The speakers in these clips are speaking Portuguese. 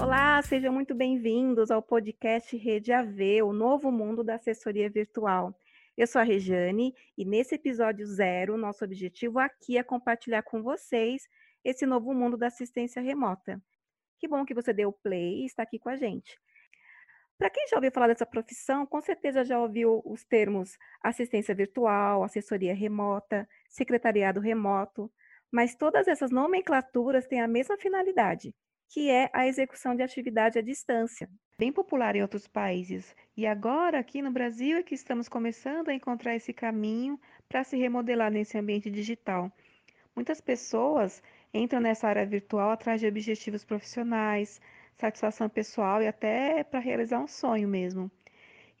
Olá, sejam muito bem-vindos ao podcast Rede AV, o novo mundo da assessoria virtual. Eu sou a Rejane e nesse episódio zero, nosso objetivo aqui é compartilhar com vocês esse novo mundo da assistência remota. Que bom que você deu play e está aqui com a gente. Para quem já ouviu falar dessa profissão, com certeza já ouviu os termos assistência virtual, assessoria remota, secretariado remoto, mas todas essas nomenclaturas têm a mesma finalidade, que é a execução de atividade à distância. Bem popular em outros países. E agora, aqui no Brasil, é que estamos começando a encontrar esse caminho para se remodelar nesse ambiente digital. Muitas pessoas entram nessa área virtual atrás de objetivos profissionais, satisfação pessoal e até para realizar um sonho mesmo.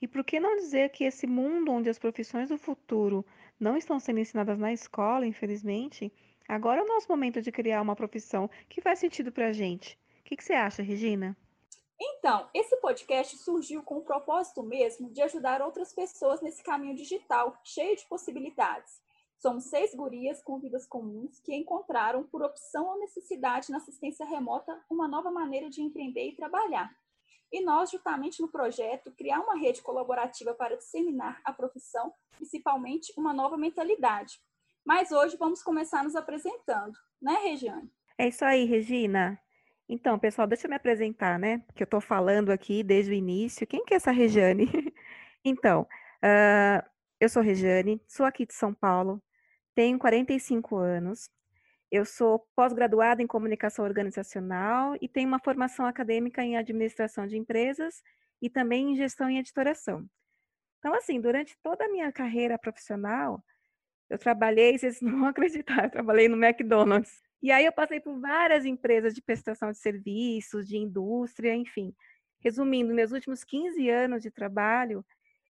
E por que não dizer que esse mundo onde as profissões do futuro não estão sendo ensinadas na escola, infelizmente, agora é o nosso momento de criar uma profissão que faz sentido para a gente. O que, que você acha, Regina? Então, esse podcast surgiu com o propósito mesmo de ajudar outras pessoas nesse caminho digital, cheio de possibilidades. Somos seis gurias com vidas comuns que encontraram, por opção ou necessidade na assistência remota, uma nova maneira de empreender e trabalhar. E nós, juntamente no projeto, criar uma rede colaborativa para disseminar a profissão, principalmente uma nova mentalidade. Mas hoje vamos começar nos apresentando, né, Regiane? É isso aí, Regina. Então, pessoal, deixa eu me apresentar, né? Que eu estou falando aqui desde o início. Quem que é essa Regiane? então, uh, eu sou Regiane, sou aqui de São Paulo, tenho 45 anos, eu sou pós-graduada em comunicação organizacional e tenho uma formação acadêmica em administração de empresas e também em gestão e editoração. Então, assim, durante toda a minha carreira profissional, eu trabalhei, vocês não vão acreditar, eu trabalhei no McDonald's. E aí eu passei por várias empresas de prestação de serviços, de indústria, enfim. Resumindo, meus últimos 15 anos de trabalho,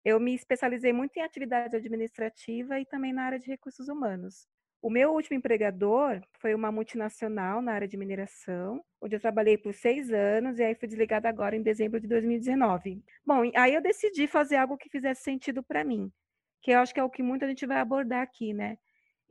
eu me especializei muito em atividade administrativa e também na área de recursos humanos. O meu último empregador foi uma multinacional na área de mineração, onde eu trabalhei por seis anos e aí fui desligada agora em dezembro de 2019. Bom, aí eu decidi fazer algo que fizesse sentido para mim, que eu acho que é o que muita gente vai abordar aqui, né?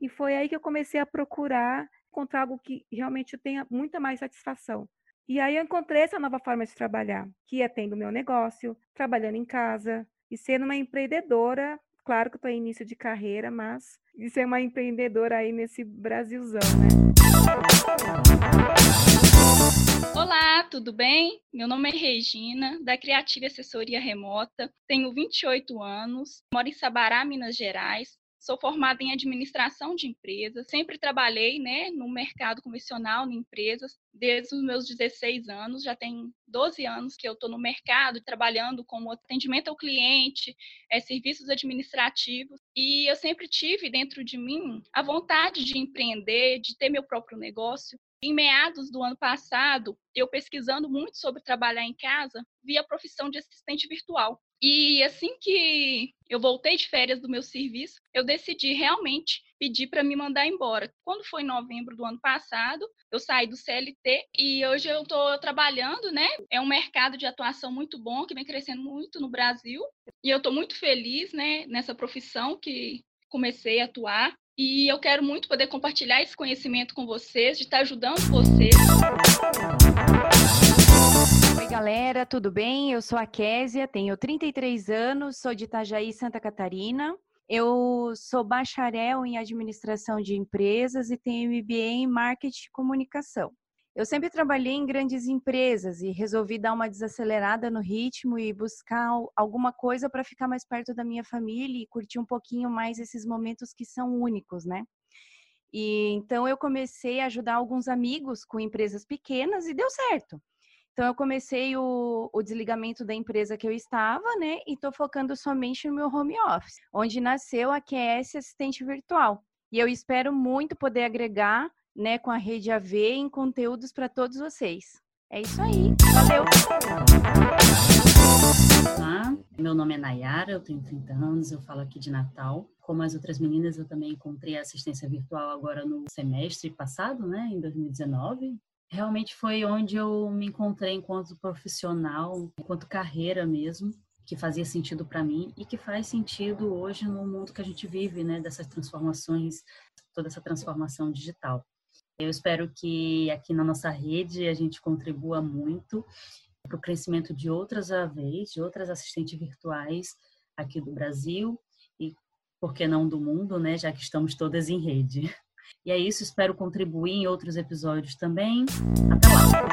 E foi aí que eu comecei a procurar encontrar algo que realmente eu tenha muita mais satisfação. E aí eu encontrei essa nova forma de trabalhar, que é tendo meu negócio, trabalhando em casa, e sendo uma empreendedora, claro que estou em início de carreira, mas de ser uma empreendedora aí nesse Brasilzão, né? Olá, tudo bem? Meu nome é Regina, da Criativa Assessoria Remota, tenho 28 anos, moro em Sabará, Minas Gerais, Sou formada em administração de empresas, sempre trabalhei né, no mercado convencional, em empresas, desde os meus 16 anos, já tem 12 anos que eu estou no mercado, trabalhando como atendimento ao cliente, é, serviços administrativos, e eu sempre tive dentro de mim a vontade de empreender, de ter meu próprio negócio. Em meados do ano passado, eu pesquisando muito sobre trabalhar em casa, vi a profissão de assistente virtual. E assim que eu voltei de férias do meu serviço, eu decidi realmente pedir para me mandar embora. Quando foi em novembro do ano passado, eu saí do CLT e hoje eu estou trabalhando, né? É um mercado de atuação muito bom, que vem crescendo muito no Brasil. E eu estou muito feliz, né, nessa profissão que comecei a atuar. E eu quero muito poder compartilhar esse conhecimento com vocês, de estar ajudando vocês galera, tudo bem? Eu sou a Késia, tenho 33 anos, sou de Itajaí, Santa Catarina. Eu sou bacharel em administração de empresas e tenho MBA em marketing e comunicação. Eu sempre trabalhei em grandes empresas e resolvi dar uma desacelerada no ritmo e buscar alguma coisa para ficar mais perto da minha família e curtir um pouquinho mais esses momentos que são únicos, né? E então eu comecei a ajudar alguns amigos com empresas pequenas e deu certo. Então, eu comecei o, o, desligamento da empresa que eu estava, né? E estou focando somente no meu home office, onde nasceu a QS Assistente Virtual. E eu espero muito poder agregar, né, com a rede AV em conteúdos para todos vocês. É isso aí. Valeu! Olá, meu nome é Nayara, eu tenho 30 anos, eu falo aqui de Natal. Como as outras meninas, eu também encontrei a assistência virtual agora no semestre passado, né, em 2019 realmente foi onde eu me encontrei enquanto profissional, enquanto carreira mesmo, que fazia sentido para mim e que faz sentido hoje no mundo que a gente vive, né, dessas transformações toda essa transformação digital. Eu espero que aqui na nossa rede a gente contribua muito para o crescimento de outras AVs, de outras assistentes virtuais aqui do Brasil e, por que não, do mundo, né? Já que estamos todas em rede. E é isso, espero contribuir em outros episódios também. Até lá!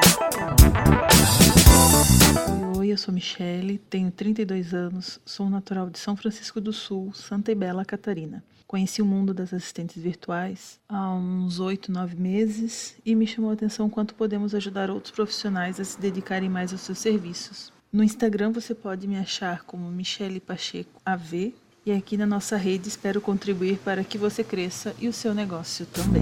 Oi, eu sou Michele, tenho 32 anos, sou natural de São Francisco do Sul, Santa e Bela Catarina. Conheci o mundo das assistentes virtuais há uns 8, 9 meses e me chamou a atenção quanto podemos ajudar outros profissionais a se dedicarem mais aos seus serviços. No Instagram você pode me achar como Michele Pacheco AV e aqui na nossa rede espero contribuir para que você cresça e o seu negócio também.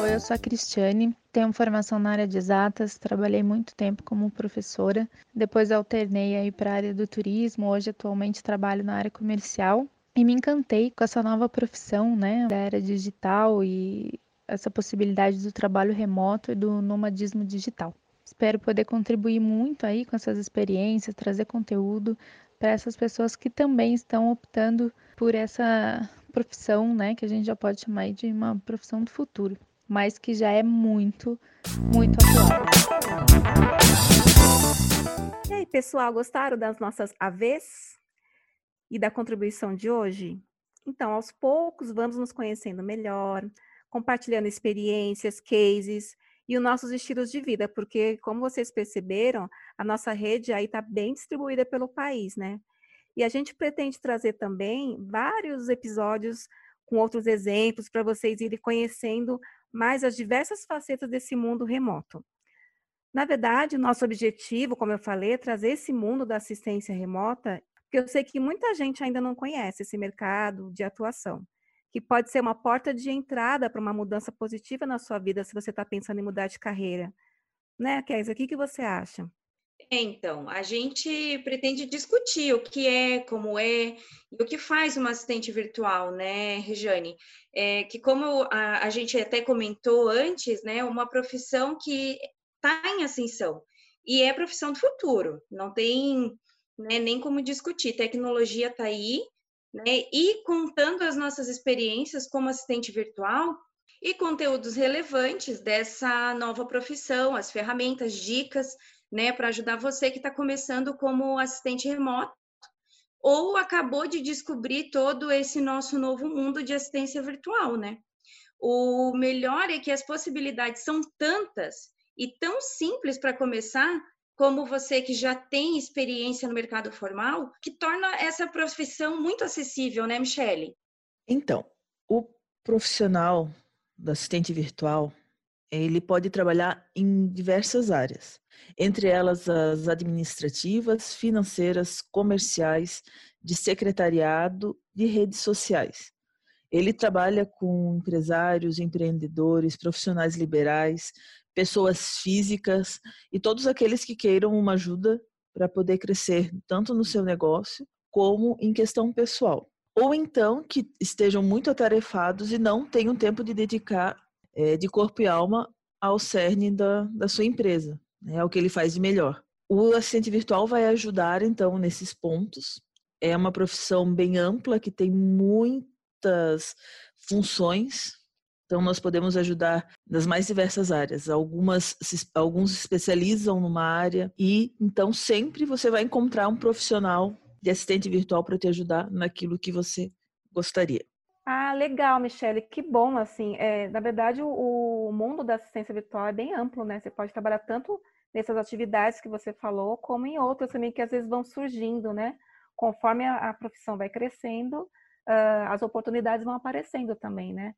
Oi, eu sou a Cristiane, tenho formação na área de exatas, trabalhei muito tempo como professora, depois alternei aí para a área do turismo, hoje atualmente trabalho na área comercial e me encantei com essa nova profissão, né, da era digital e essa possibilidade do trabalho remoto e do nomadismo digital. Espero poder contribuir muito aí com essas experiências, trazer conteúdo para essas pessoas que também estão optando por essa profissão, né, que a gente já pode chamar de uma profissão do futuro mas que já é muito, muito atual. E aí, pessoal, gostaram das nossas AVs e da contribuição de hoje? Então, aos poucos, vamos nos conhecendo melhor, compartilhando experiências, cases e os nossos estilos de vida, porque, como vocês perceberam, a nossa rede aí está bem distribuída pelo país, né? E a gente pretende trazer também vários episódios com outros exemplos para vocês irem conhecendo mais as diversas facetas desse mundo remoto. Na verdade, nosso objetivo, como eu falei, é trazer esse mundo da assistência remota, porque eu sei que muita gente ainda não conhece esse mercado de atuação, que pode ser uma porta de entrada para uma mudança positiva na sua vida se você está pensando em mudar de carreira. Né, Kézia? O que, que você acha? Então, a gente pretende discutir o que é, como é e o que faz uma assistente virtual, né, Rejane? É que como a, a gente até comentou antes, né, uma profissão que está em ascensão e é profissão do futuro, não tem né, nem como discutir. Tecnologia está aí, né, e contando as nossas experiências como assistente virtual e conteúdos relevantes dessa nova profissão, as ferramentas, dicas né, para ajudar você que está começando como assistente remoto ou acabou de descobrir todo esse nosso novo mundo de assistência virtual, né? O melhor é que as possibilidades são tantas e tão simples para começar, como você que já tem experiência no mercado formal, que torna essa profissão muito acessível, né, Michele? Então, o profissional do assistente virtual, ele pode trabalhar em diversas áreas, entre elas as administrativas, financeiras, comerciais, de secretariado, de redes sociais. Ele trabalha com empresários, empreendedores, profissionais liberais, pessoas físicas e todos aqueles que queiram uma ajuda para poder crescer tanto no seu negócio como em questão pessoal. Ou então que estejam muito atarefados e não tenham tempo de dedicar é, de corpo e alma ao cerne da, da sua empresa, né, é o que ele faz de melhor. O assistente virtual vai ajudar, então, nesses pontos. É uma profissão bem ampla, que tem muitas funções, então, nós podemos ajudar nas mais diversas áreas. Algumas, alguns especializam numa área e, então, sempre você vai encontrar um profissional de assistente virtual para te ajudar naquilo que você gostaria. Ah, legal, Michele, que bom, assim, é, na verdade o, o, mundo da assistência virtual é bem amplo, né, você pode trabalhar tanto nessas atividades que você falou, como em outras também que às vezes vão surgindo, né, conforme a, a profissão vai crescendo, uh, as oportunidades vão aparecendo também, né,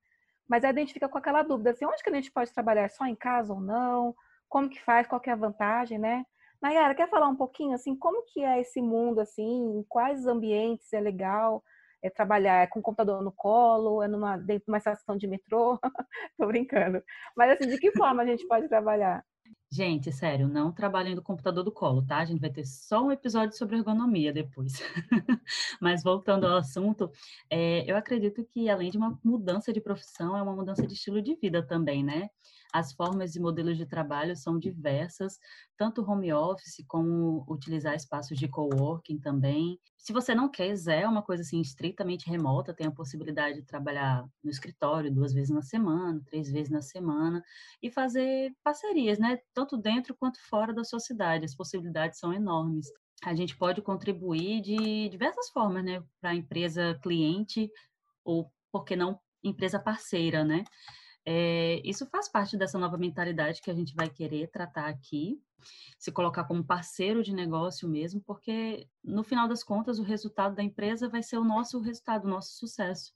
mas a gente fica com aquela dúvida, assim, onde que a gente pode trabalhar, só em casa ou não, como que faz, qual que é a vantagem, né, Nayara, quer falar um pouquinho, assim, como que é esse mundo, assim, em quais ambientes é legal, é trabalhar com o computador no colo, é numa, dentro de uma estação de metrô. Tô brincando. Mas assim, de que forma a gente pode trabalhar? Gente, sério, não trabalhem no computador do colo, tá? A gente vai ter só um episódio sobre ergonomia depois. Mas voltando ao assunto, é, eu acredito que além de uma mudança de profissão, é uma mudança de estilo de vida também, né? as formas e modelos de trabalho são diversas, tanto home office como utilizar espaços de coworking também. Se você não quiser uma coisa assim estritamente remota, tem a possibilidade de trabalhar no escritório duas vezes na semana, três vezes na semana e fazer parcerias, né? Tanto dentro quanto fora da sua cidade. As possibilidades são enormes a gente pode contribuir de diversas formas, né, para a empresa cliente ou, por que não, empresa parceira, né? É, isso faz parte dessa nova mentalidade que a gente vai querer tratar aqui, se colocar como parceiro de negócio mesmo, porque no final das contas o resultado da empresa vai ser o nosso resultado, o nosso sucesso.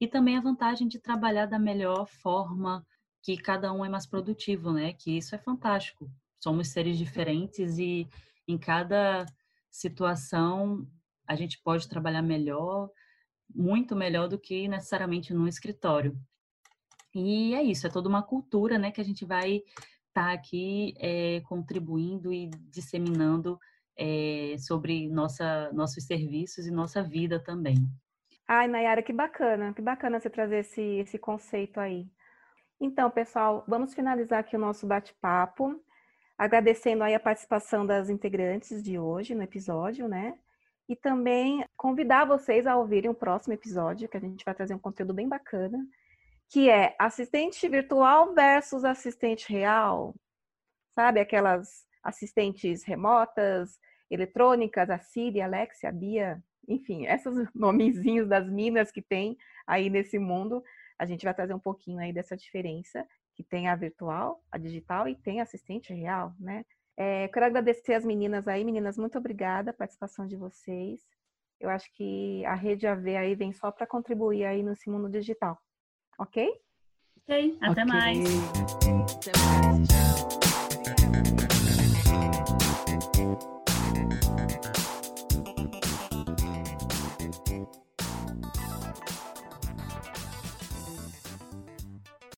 E também a vantagem de trabalhar da melhor forma, que cada um é mais produtivo, né? Que isso é fantástico. Somos seres diferentes e em cada situação a gente pode trabalhar melhor, muito melhor do que necessariamente num escritório. E é isso, é toda uma cultura, né, que a gente vai estar tá aqui é, contribuindo e disseminando é, sobre nossa, nossos serviços e nossa vida também. Ai, Nayara, que bacana, que bacana você trazer esse, esse conceito aí. Então, pessoal, vamos finalizar aqui o nosso bate-papo agradecendo aí a participação das integrantes de hoje no episódio, né? E também convidar vocês a ouvirem o próximo episódio, que a gente vai trazer um conteúdo bem bacana, que é assistente virtual versus assistente real. Sabe, aquelas assistentes remotas, eletrônicas, a Siri, a Alexia, a Bia, enfim, esses nomezinhos das minas que tem aí nesse mundo, a gente vai trazer um pouquinho aí dessa diferença que tem a virtual, a digital e tem assistente real, né? É, quero agradecer as meninas aí, meninas, muito obrigada a participação de vocês. Eu acho que a Rede AV aí vem só para contribuir aí nesse mundo digital, ok? Ok, até okay. mais. Até mais.